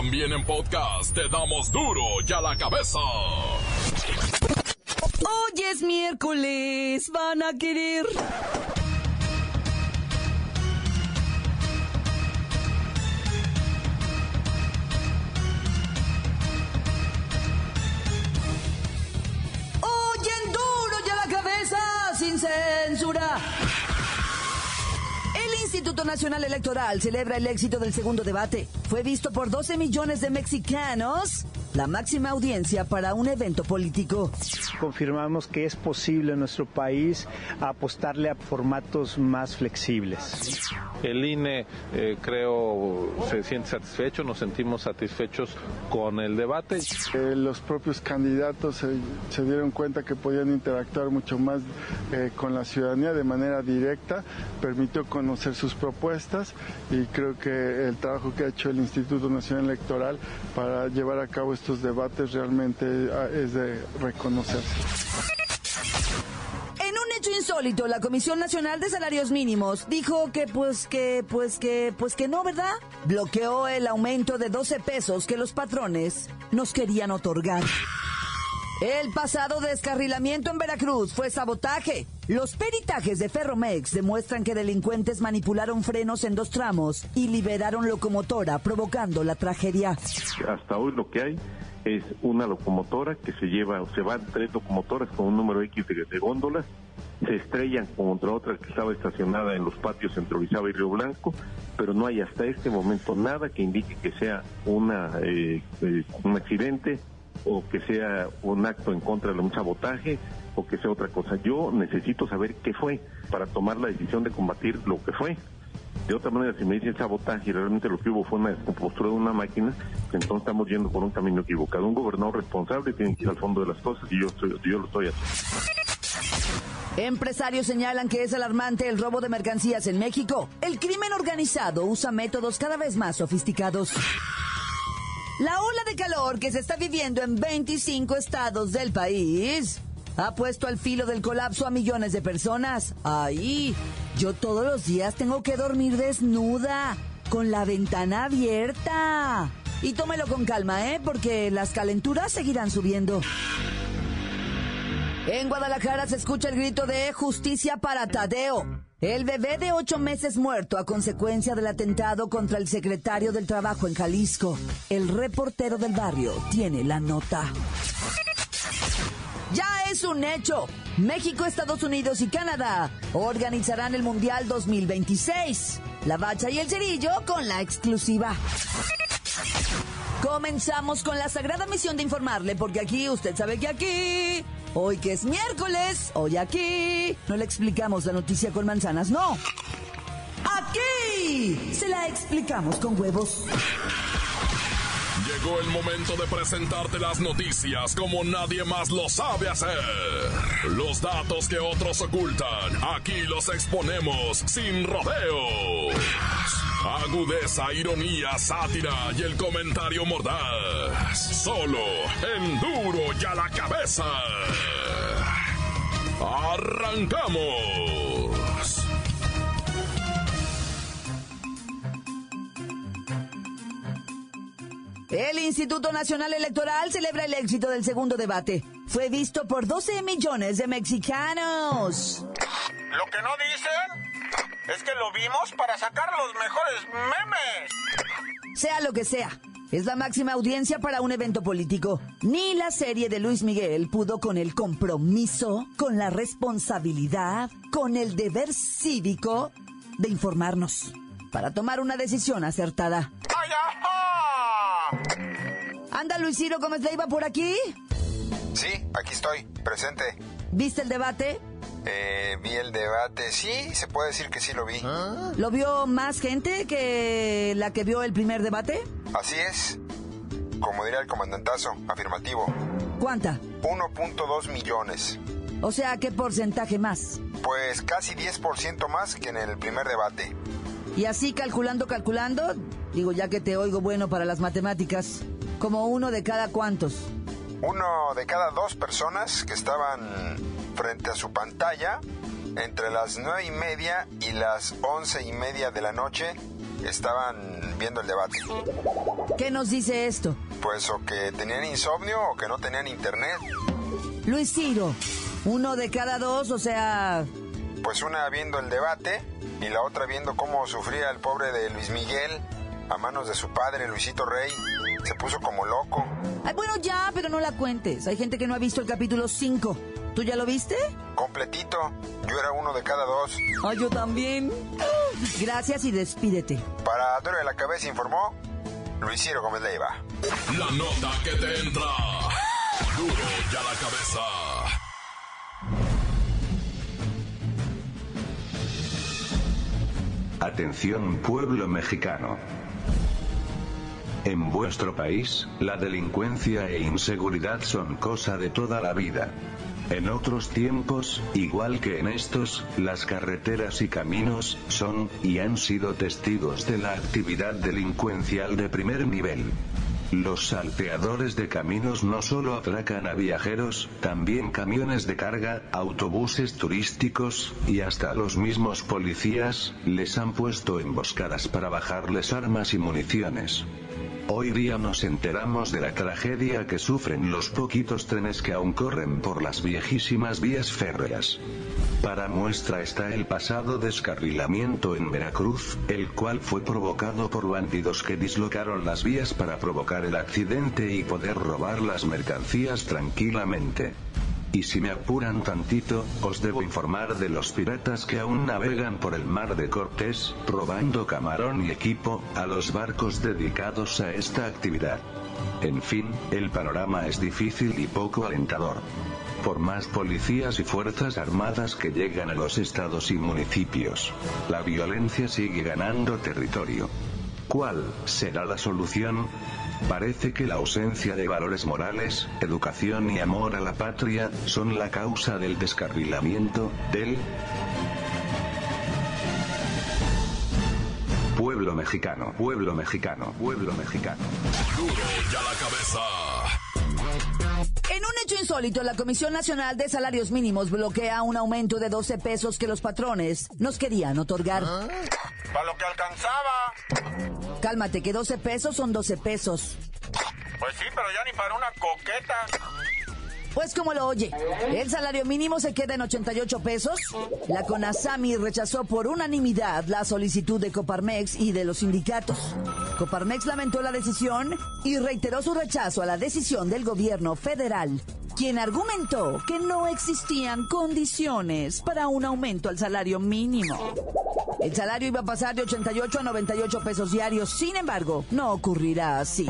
También en podcast te damos duro y a la cabeza. Hoy es miércoles, van a querer. Instituto Nacional Electoral celebra el éxito del segundo debate. Fue visto por 12 millones de mexicanos la máxima audiencia para un evento político. Confirmamos que es posible en nuestro país apostarle a formatos más flexibles. El INE eh, creo se siente satisfecho, nos sentimos satisfechos con el debate. Eh, los propios candidatos se, se, dieron cuenta que podían interactuar mucho más eh, con la ciudadanía de manera directa, permitió conocer sus propuestas y creo que el trabajo que ha hecho el Instituto Nacional Electoral para llevar a cabo estos debates realmente es de reconocerse. En un hecho insólito, la Comisión Nacional de Salarios Mínimos dijo que pues que pues que pues que no, ¿verdad? Bloqueó el aumento de 12 pesos que los patrones nos querían otorgar. El pasado descarrilamiento en Veracruz fue sabotaje. Los peritajes de Ferromex demuestran que delincuentes manipularon frenos en dos tramos y liberaron locomotora, provocando la tragedia. Hasta hoy lo que hay es una locomotora que se lleva, o se van tres locomotoras con un número X de, de góndolas, se estrellan contra otra que estaba estacionada en los patios entre Orizaba y Río Blanco, pero no hay hasta este momento nada que indique que sea una, eh, eh, un accidente o que sea un acto en contra de un sabotaje o que sea otra cosa. Yo necesito saber qué fue para tomar la decisión de combatir lo que fue. De otra manera, si me dicen sabotaje y realmente lo que hubo fue una descompostura de una máquina, entonces estamos yendo por un camino equivocado. Un gobernador responsable tiene que ir al fondo de las cosas y yo, estoy, yo lo estoy haciendo. Empresarios señalan que es alarmante el robo de mercancías en México. El crimen organizado usa métodos cada vez más sofisticados. La ola de calor que se está viviendo en 25 estados del país ha puesto al filo del colapso a millones de personas. Ahí, yo todos los días tengo que dormir desnuda, con la ventana abierta. Y tómelo con calma, ¿eh? Porque las calenturas seguirán subiendo. En Guadalajara se escucha el grito de justicia para Tadeo. El bebé de ocho meses muerto a consecuencia del atentado contra el secretario del Trabajo en Jalisco. El reportero del barrio tiene la nota. Ya es un hecho. México, Estados Unidos y Canadá organizarán el Mundial 2026. La bacha y el cerillo con la exclusiva. Comenzamos con la sagrada misión de informarle, porque aquí, usted sabe que aquí, hoy que es miércoles, hoy aquí, no le explicamos la noticia con manzanas, no. Aquí se la explicamos con huevos. Llegó el momento de presentarte las noticias como nadie más lo sabe hacer. Los datos que otros ocultan, aquí los exponemos sin rodeos. Agudeza, ironía, sátira y el comentario mordaz. Solo en duro y a la cabeza. ¡Arrancamos! El Instituto Nacional Electoral celebra el éxito del segundo debate. Fue visto por 12 millones de mexicanos. Lo que no dicen es que lo vimos para sacar los mejores memes. Sea lo que sea, es la máxima audiencia para un evento político. Ni la serie de Luis Miguel pudo con el compromiso, con la responsabilidad, con el deber cívico de informarnos para tomar una decisión acertada. Anda Luis Ciro Gómez Leiva por aquí. Sí, aquí estoy, presente. ¿Viste el debate? Eh, vi el debate, sí, se puede decir que sí lo vi. ¿Lo vio más gente que la que vio el primer debate? Así es. Como diría el comandantazo, afirmativo. ¿Cuánta? 1.2 millones. O sea, ¿qué porcentaje más? Pues casi 10% más que en el primer debate. Y así calculando, calculando, digo ya que te oigo bueno para las matemáticas, como uno de cada cuantos. Uno de cada dos personas que estaban frente a su pantalla entre las nueve y media y las once y media de la noche estaban viendo el debate. ¿Qué nos dice esto? Pues o que tenían insomnio o que no tenían internet. Luis Ciro, uno de cada dos, o sea... Pues una viendo el debate y la otra viendo cómo sufría el pobre de Luis Miguel a manos de su padre, Luisito Rey. Se puso como loco. Ay, bueno, ya, pero no la cuentes. Hay gente que no ha visto el capítulo 5. ¿Tú ya lo viste? Completito. Yo era uno de cada dos. Ay, yo también. Gracias y despídete. Para Duro de la Cabeza informó Luis Ciro Gómez Leiva. La nota que te entra. Duro ya la cabeza. Atención pueblo mexicano. En vuestro país, la delincuencia e inseguridad son cosa de toda la vida. En otros tiempos, igual que en estos, las carreteras y caminos son, y han sido testigos de la actividad delincuencial de primer nivel. Los salteadores de caminos no solo atracan a viajeros, también camiones de carga, autobuses turísticos, y hasta los mismos policías, les han puesto emboscadas para bajarles armas y municiones. Hoy día nos enteramos de la tragedia que sufren los poquitos trenes que aún corren por las viejísimas vías férreas. Para muestra está el pasado descarrilamiento en Veracruz, el cual fue provocado por bandidos que dislocaron las vías para provocar el accidente y poder robar las mercancías tranquilamente. Y si me apuran tantito, os debo informar de los piratas que aún navegan por el mar de Cortés, robando camarón y equipo, a los barcos dedicados a esta actividad. En fin, el panorama es difícil y poco alentador. Por más policías y fuerzas armadas que llegan a los estados y municipios, la violencia sigue ganando territorio. ¿Cuál será la solución? Parece que la ausencia de valores morales, educación y amor a la patria son la causa del descarrilamiento del pueblo mexicano, pueblo mexicano, pueblo mexicano. Duro ya la cabeza. En un hecho insólito, la Comisión Nacional de Salarios Mínimos bloquea un aumento de 12 pesos que los patrones nos querían otorgar. Para lo que alcanzaba. Cálmate, que 12 pesos son 12 pesos. Pues sí, pero ya ni para una coqueta. Pues como lo oye, el salario mínimo se queda en 88 pesos. La CONASAMI rechazó por unanimidad la solicitud de Coparmex y de los sindicatos. Coparmex lamentó la decisión y reiteró su rechazo a la decisión del gobierno federal, quien argumentó que no existían condiciones para un aumento al salario mínimo. El salario iba a pasar de 88 a 98 pesos diarios, sin embargo, no ocurrirá así.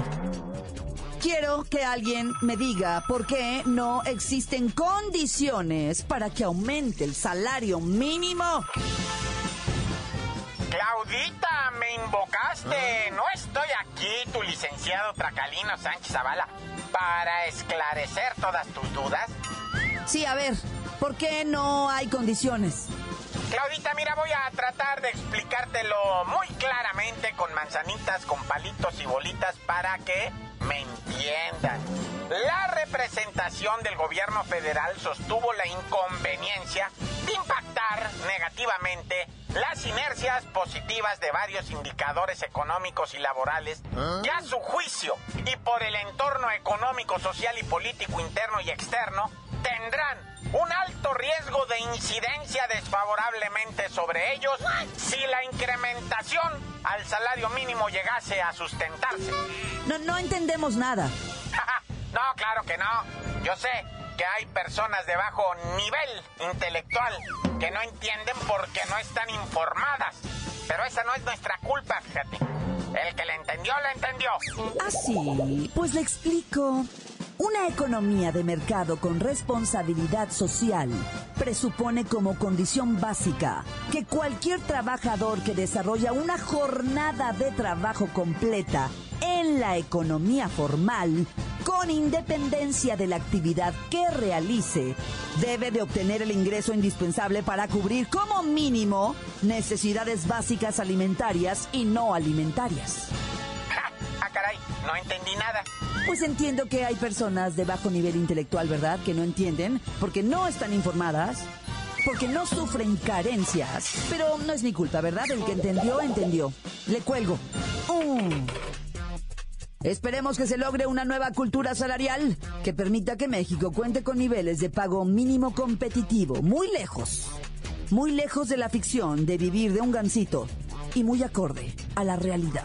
Quiero que alguien me diga por qué no existen condiciones para que aumente el salario mínimo. Claudita, me invocaste. No estoy aquí, tu licenciado Tracalino Sánchez Zavala, para esclarecer todas tus dudas. Sí, a ver, ¿por qué no hay condiciones? Claudita, mira, voy a tratar de explicártelo muy claramente con manzanitas, con palitos y bolitas para que me entiendan. La representación del gobierno federal sostuvo la inconveniencia de impactar negativamente las inercias positivas de varios indicadores económicos y laborales que a su juicio y por el entorno económico, social y político interno y externo tendrán un alto riesgo de incidencia desfavorablemente sobre ellos si la incrementación al salario mínimo llegase a sustentarse. No, no entendemos nada. no, claro que no. Yo sé que hay personas de bajo nivel intelectual que no entienden porque no están informadas. Pero esa no es nuestra culpa, fíjate. El que le entendió, le entendió. Ah, sí, pues le explico. Una economía de mercado con responsabilidad social presupone como condición básica que cualquier trabajador que desarrolla una jornada de trabajo completa en la economía formal, con independencia de la actividad que realice, debe de obtener el ingreso indispensable para cubrir como mínimo necesidades básicas alimentarias y no alimentarias. Ah, caray, no entendí nada. Pues entiendo que hay personas de bajo nivel intelectual, ¿verdad? Que no entienden porque no están informadas. porque no sufren carencias. Pero no es mi culpa, ¿verdad? El que entendió, entendió. Le cuelgo. Mm. Esperemos que se logre una nueva cultura salarial que permita que México cuente con niveles de pago mínimo competitivo, muy lejos, muy lejos de la ficción de vivir de un gancito y muy acorde a la realidad.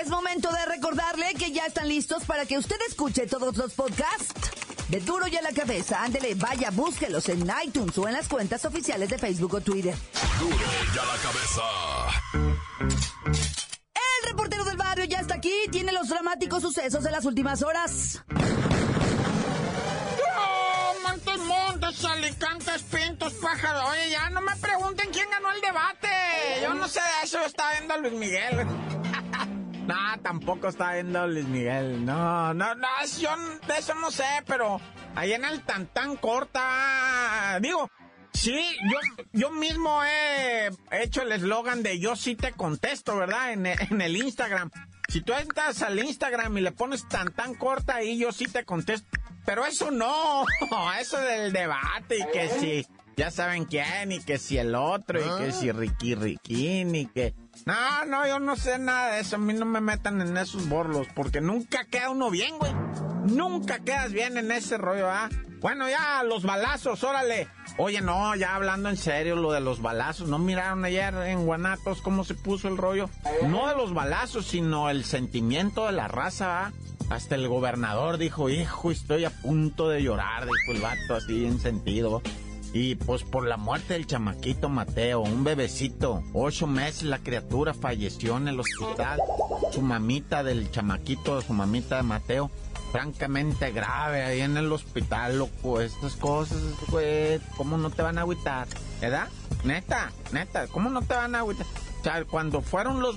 Es momento de recordarle que ya están listos para que usted escuche todos los podcasts de Duro y a la cabeza. Ándele, vaya, búsquelos en iTunes o en las cuentas oficiales de Facebook o Twitter. Duro y a la cabeza. El reportero del barrio ya está aquí, tiene los dramáticos sucesos de las últimas horas. ¡Oh, montes, montes, alicantes, pintos, pájaros! Oye, ya no me pregunten quién ganó el debate. Yo no sé de eso, estaba viendo a Luis Miguel. No, tampoco estaba viendo Luis Miguel. No, no, no, yo de eso no sé, pero ahí en el tan corta, digo, Sí, yo, yo mismo he hecho el eslogan de yo sí te contesto, ¿verdad? En, en, el Instagram. Si tú entras al Instagram y le pones tan tan corta ahí, yo sí te contesto. Pero eso no, eso del debate y que si ya saben quién y que si el otro y que si Ricky Ricky y que... No, no, yo no sé nada de eso. A mí no me metan en esos borlos porque nunca queda uno bien, güey. Nunca quedas bien en ese rollo, ¿ah? Bueno, ya, los balazos, órale. Oye, no, ya hablando en serio, lo de los balazos. ¿No miraron ayer en Guanatos cómo se puso el rollo? No de los balazos, sino el sentimiento de la raza, ¿ah? Hasta el gobernador dijo, hijo, estoy a punto de llorar, dijo el vato así en sentido. Y pues por la muerte del chamaquito Mateo, un bebecito, ocho meses la criatura falleció en el hospital. Su mamita del chamaquito, su mamita de Mateo, francamente grave ahí en el hospital, loco. Estas cosas, güey, ¿cómo no te van a agüitar? ¿Verdad? Neta, neta, ¿cómo no te van a agüitar? O sea, cuando fueron los...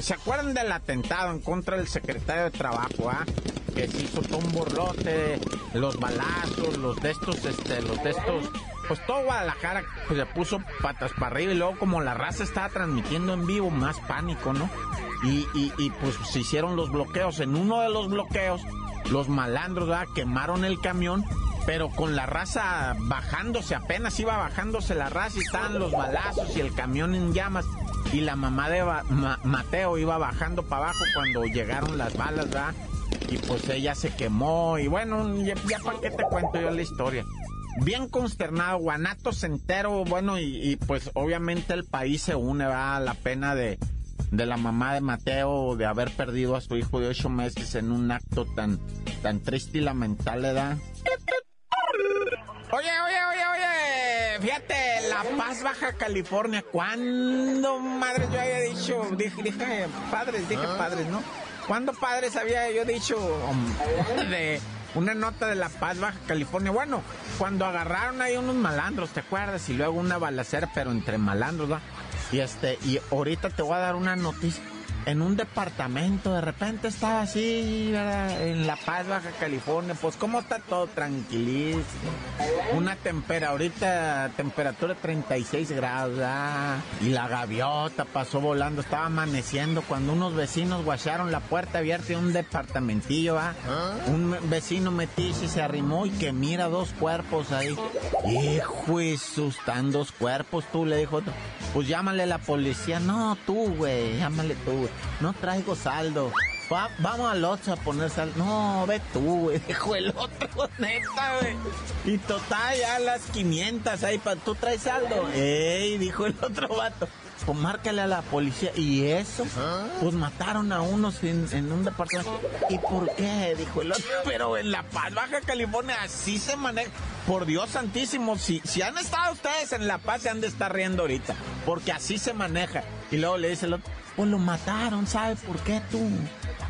¿Se acuerdan del atentado en contra del secretario de Trabajo, ah? Que se hizo todo un borlote, los balazos, los de estos, este, los de estos pues todo Guadalajara pues, se puso patas para arriba y luego como la raza estaba transmitiendo en vivo, más pánico, ¿no? Y, y, pues se hicieron los bloqueos. En uno de los bloqueos, los malandros ¿verdad? quemaron el camión, pero con la raza bajándose, apenas iba bajándose la raza y estaban los balazos y el camión en llamas. Y la mamá de Mateo iba bajando para abajo cuando llegaron las balas, ¿verdad? Y pues ella se quemó y bueno, ya, ya para qué te cuento yo la historia bien consternado, Guanatos entero, bueno, y, pues obviamente el país se une, va a la pena de, de la mamá de Mateo de haber perdido a su hijo de ocho meses en un acto tan, tan triste y lamentable, ¿verdad? Oye, oye, oye, oye, fíjate, La Paz, Baja California, ¿cuándo, madre, yo había dicho, dije, dije padres, dije ah. padres, ¿no? ¿Cuándo padres había yo dicho de una nota de La Paz, Baja California. Bueno, cuando agarraron ahí unos malandros, ¿te acuerdas? Y luego una balacera, pero entre malandros, ¿va? Y este, y ahorita te voy a dar una noticia en un departamento, de repente estaba así, ¿verdad? En La Paz, Baja California, pues cómo está todo tranquilísimo. Una temperatura, ahorita temperatura 36 grados, ¿verdad? Y la gaviota pasó volando, estaba amaneciendo cuando unos vecinos guacharon la puerta abierta de un departamentillo, ¿verdad? Un vecino metiche y se arrimó y que mira dos cuerpos ahí. Hijo, están dos cuerpos, tú le dijo, pues llámale a la policía. No, tú, güey, llámale tú, güey. No traigo saldo. vamos al otro a poner saldo. No, ve tú, güey. Dijo el otro, neta, güey. Y total, ya las 500 ahí, para ¿tú traes saldo? Ey, dijo el otro vato. Pues márcale a la policía. ¿Y eso? ¿Ah? Pues mataron a unos en, un departamento. ¿Y por qué? Dijo el otro. Pero en La Paz, Baja California, así se maneja. Por Dios santísimo, si, si han estado ustedes en La Paz, se han de estar riendo ahorita. Porque así se maneja. Y luego le dice el otro, pues lo mataron, ¿sabes por qué tú?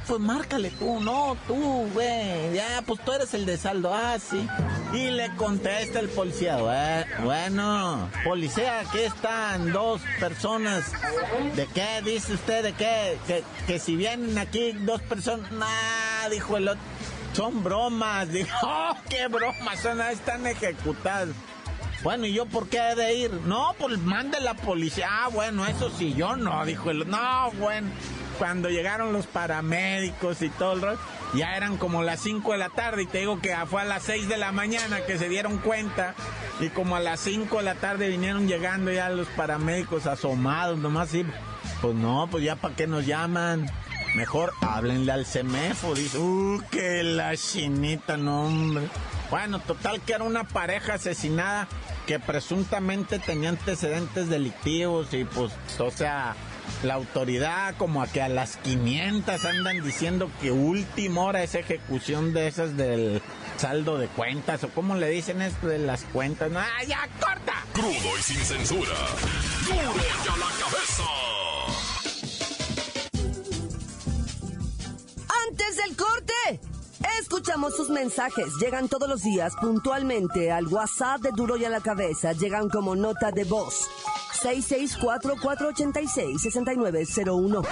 pues márcale tú, no, tú, güey. Ya, pues tú eres el de saldo. Ah, sí. Y le contesta el policía, bueno, policía, aquí están dos personas. ¿De qué dice usted? ¿De qué? Que, que si vienen aquí dos personas, nah, dijo el otro. Son bromas, dijo, oh, qué bromas, son, están ejecutadas. Bueno, ¿y yo por qué he de ir? No, pues mande la policía. Ah, bueno, eso sí, yo no, dijo el No, bueno. Cuando llegaron los paramédicos y todo el rollo, ya eran como las 5 de la tarde y te digo que fue a las 6 de la mañana que se dieron cuenta y como a las 5 de la tarde vinieron llegando ya los paramédicos asomados, nomás y pues no, pues ya para qué nos llaman. Mejor háblenle al CEMEFO, dice, uh, que la chinita, no hombre. Bueno, total que era una pareja asesinada que presuntamente tenía antecedentes delictivos y pues, o sea, la autoridad como a que a las 500 andan diciendo que última hora es ejecución de esas del saldo de cuentas o como le dicen esto de las cuentas. ¡Ah, ya corta! Crudo y sin censura. ¡Duro ya la cabeza! Del corte. Escuchamos sus mensajes. Llegan todos los días puntualmente al WhatsApp de Duro y a la Cabeza. Llegan como nota de voz. 664-486-6901.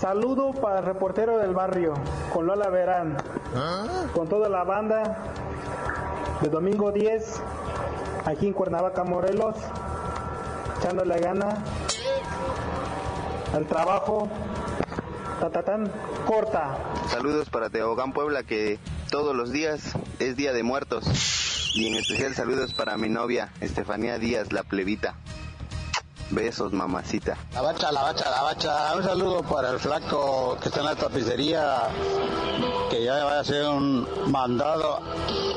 Saludo para el reportero del barrio, con Lola Verán, con toda la banda de domingo 10, aquí en Cuernavaca, Morelos, echándole gana al trabajo. Tatatán, corta. Saludos para Teogán Puebla, que todos los días es Día de Muertos. Y en especial saludos para mi novia, Estefanía Díaz, la plebita. Besos, mamacita. La bacha, la bacha, la bacha. Un saludo para el flaco que está en la tapicería, que ya va a hacer un mandado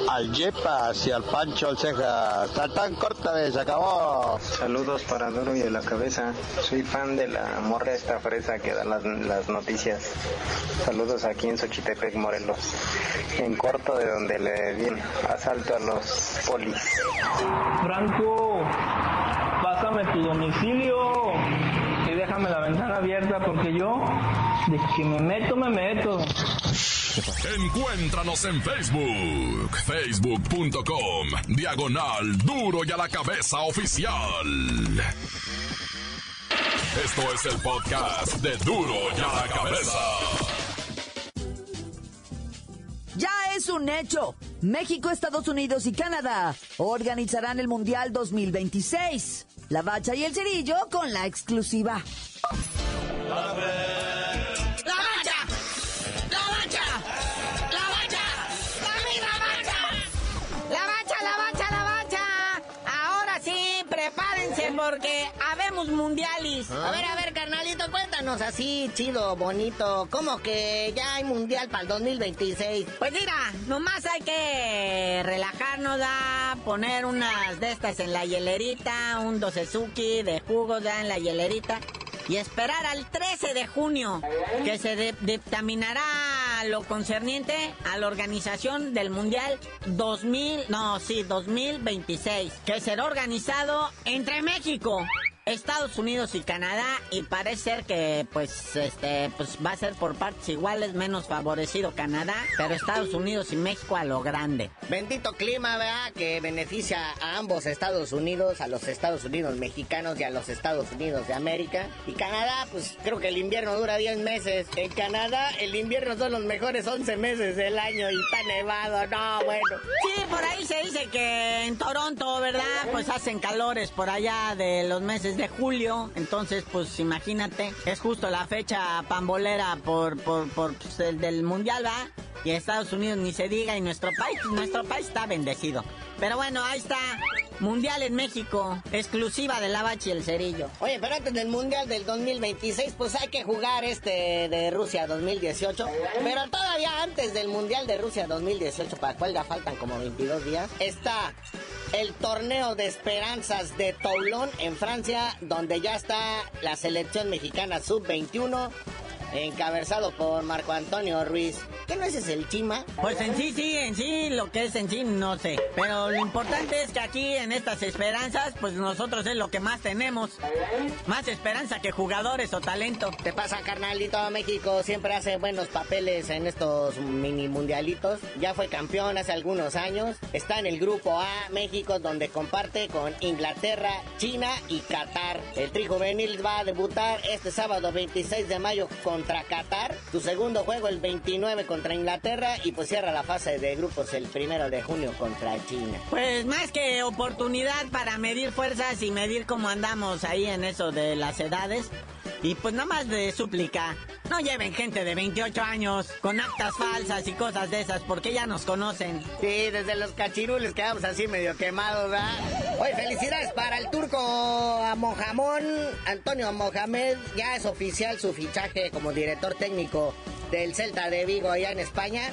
al Yepa hacia el Pancho al Ceja. Está tan corta, se acabó. Saludos para Duro y de la Cabeza. Soy fan de la morra esta fresa que da las, las noticias. Saludos aquí en Xochitepec, Morelos. En corto de donde le di asalto a los polis. Franco, pásame tu domicilio y déjame la ventana abierta porque yo, de que me meto, me meto. Encuéntranos en Facebook, facebook.com, diagonal duro y a la cabeza oficial. Esto es el podcast de duro y a la cabeza. Ya es un hecho. México, Estados Unidos y Canadá organizarán el Mundial 2026. La Bacha y el Cerillo con la exclusiva. ¡La Bacha! ¡La Bacha! ¡La Bacha! ¡La misma Bacha! ¡La Bacha, la Bacha, la Bacha! Ahora sí, prepárense porque habemos mundialis. A ver, a ver, carnalito, cuéntanos así, chido, bonito. ¿Cómo que ya hay mundial para el 2026? Pues mira, nomás hay que relajarnos, a poner unas de estas en la hielerita, un dosezuki de jugos ya en la hielerita y esperar al 13 de junio que se dictaminará lo concerniente a la organización del Mundial 2000, no, sí, 2026, que será organizado entre México, Estados Unidos y Canadá y parece ser que pues este pues va a ser por partes iguales menos favorecido Canadá, pero Estados Unidos y México a lo grande. Bendito clima, ¿verdad? Que beneficia a ambos Estados Unidos, a los Estados Unidos mexicanos y a los Estados Unidos de América. Y Canadá, pues creo que el invierno dura 10 meses. En Canadá el invierno son los mejores 11 meses del año y está nevado, no, bueno. Sí, por ahí se dice que en Toronto, ¿verdad? Pues hacen calores por allá de los meses de julio, entonces pues imagínate, es justo la fecha pambolera por, por, por pues, el del mundial, ¿va? Y Estados Unidos ni se diga, y nuestro país, nuestro país está bendecido. Pero bueno, ahí está. Mundial en México, exclusiva de la Bachi el Cerillo. Oye, pero antes del Mundial del 2026, pues hay que jugar este de Rusia 2018. Pero todavía antes del Mundial de Rusia 2018, para cual ya faltan como 22 días, está el torneo de esperanzas de Toulon en Francia, donde ya está la selección mexicana sub-21 encabezado por Marco Antonio Ruiz. ¿Qué no ese es el Chima? Pues en sí, sí, en sí, lo que es en sí, no sé. Pero lo importante es que aquí en estas esperanzas, pues nosotros es lo que más tenemos. Más esperanza que jugadores o talento. ¿Te pasa, carnalito? México siempre hace buenos papeles en estos mini mundialitos. Ya fue campeón hace algunos años. Está en el grupo A, México, donde comparte con Inglaterra, China y Qatar. El tri juvenil va a debutar este sábado 26 de mayo contra Qatar. Su segundo juego el 29 contra Inglaterra y pues cierra la fase de grupos el primero de junio contra China. Pues más que oportunidad para medir fuerzas y medir cómo andamos ahí en eso de las edades. Y pues nada más de súplica, no lleven gente de 28 años con actas falsas y cosas de esas, porque ya nos conocen. Sí, desde los cachirules quedamos así medio quemados, ¿verdad? Oye, felicidades para el turco a Mojamón, Antonio Mohamed, ya es oficial su fichaje como director técnico del Celta de Vigo allá en España,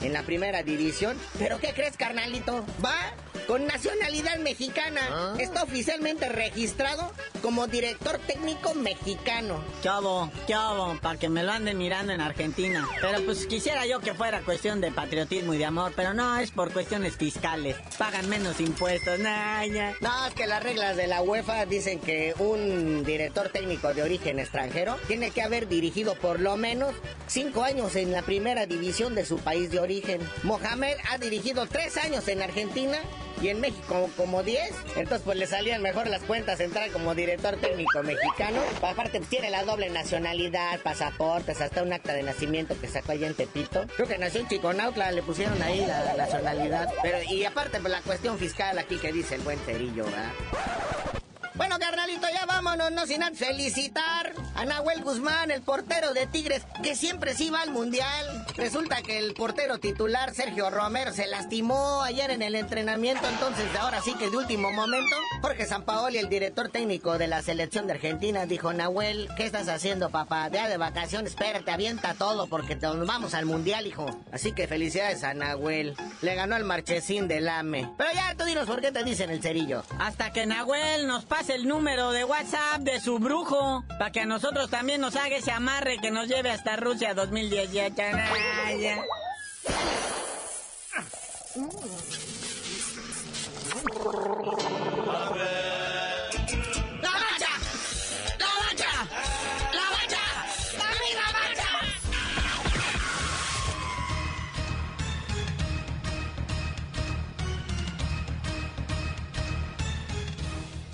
en la primera división. ¿Pero qué crees, carnalito? ¿Va? Con nacionalidad mexicana. Está oficialmente registrado como director técnico mexicano. Chavo, chavo, para que me lo anden mirando en Argentina. Pero pues quisiera yo que fuera cuestión de patriotismo y de amor, pero no, es por cuestiones fiscales. Pagan menos impuestos, naya. No, es que las reglas de la UEFA dicen que un director técnico de origen extranjero tiene que haber dirigido por lo menos cinco años en la primera división de su país de origen. Mohamed ha dirigido tres años en Argentina y en México como 10. Entonces pues le salían mejor las cuentas entrar como director técnico mexicano. Aparte pues, tiene la doble nacionalidad, pasaportes, hasta un acta de nacimiento que sacó allá en Tepito. Creo que nació en Chiconautla, le pusieron ahí la, nacionalidad. Pero y aparte pues la cuestión fiscal aquí que dice el buen cerillo, ¿verdad? Bueno, carnalito, ya vámonos, no sin antes felicitar a Nahuel Guzmán, el portero de Tigres, que siempre sí va al Mundial. Resulta que el portero titular, Sergio Romero, se lastimó ayer en el entrenamiento, entonces ahora sí que de último momento, Jorge Sampaoli, el director técnico de la selección de Argentina, dijo, Nahuel, ¿qué estás haciendo, papá? Día de vacaciones, espérate, avienta todo porque nos vamos al Mundial, hijo. Así que felicidades a Nahuel. Le ganó el marchesín del AME. Pero ya, tú dinos por qué te dicen el cerillo. Hasta que Nahuel nos pase el número de WhatsApp de su brujo para que a nosotros también nos haga ese amarre que nos lleve hasta Rusia 2018.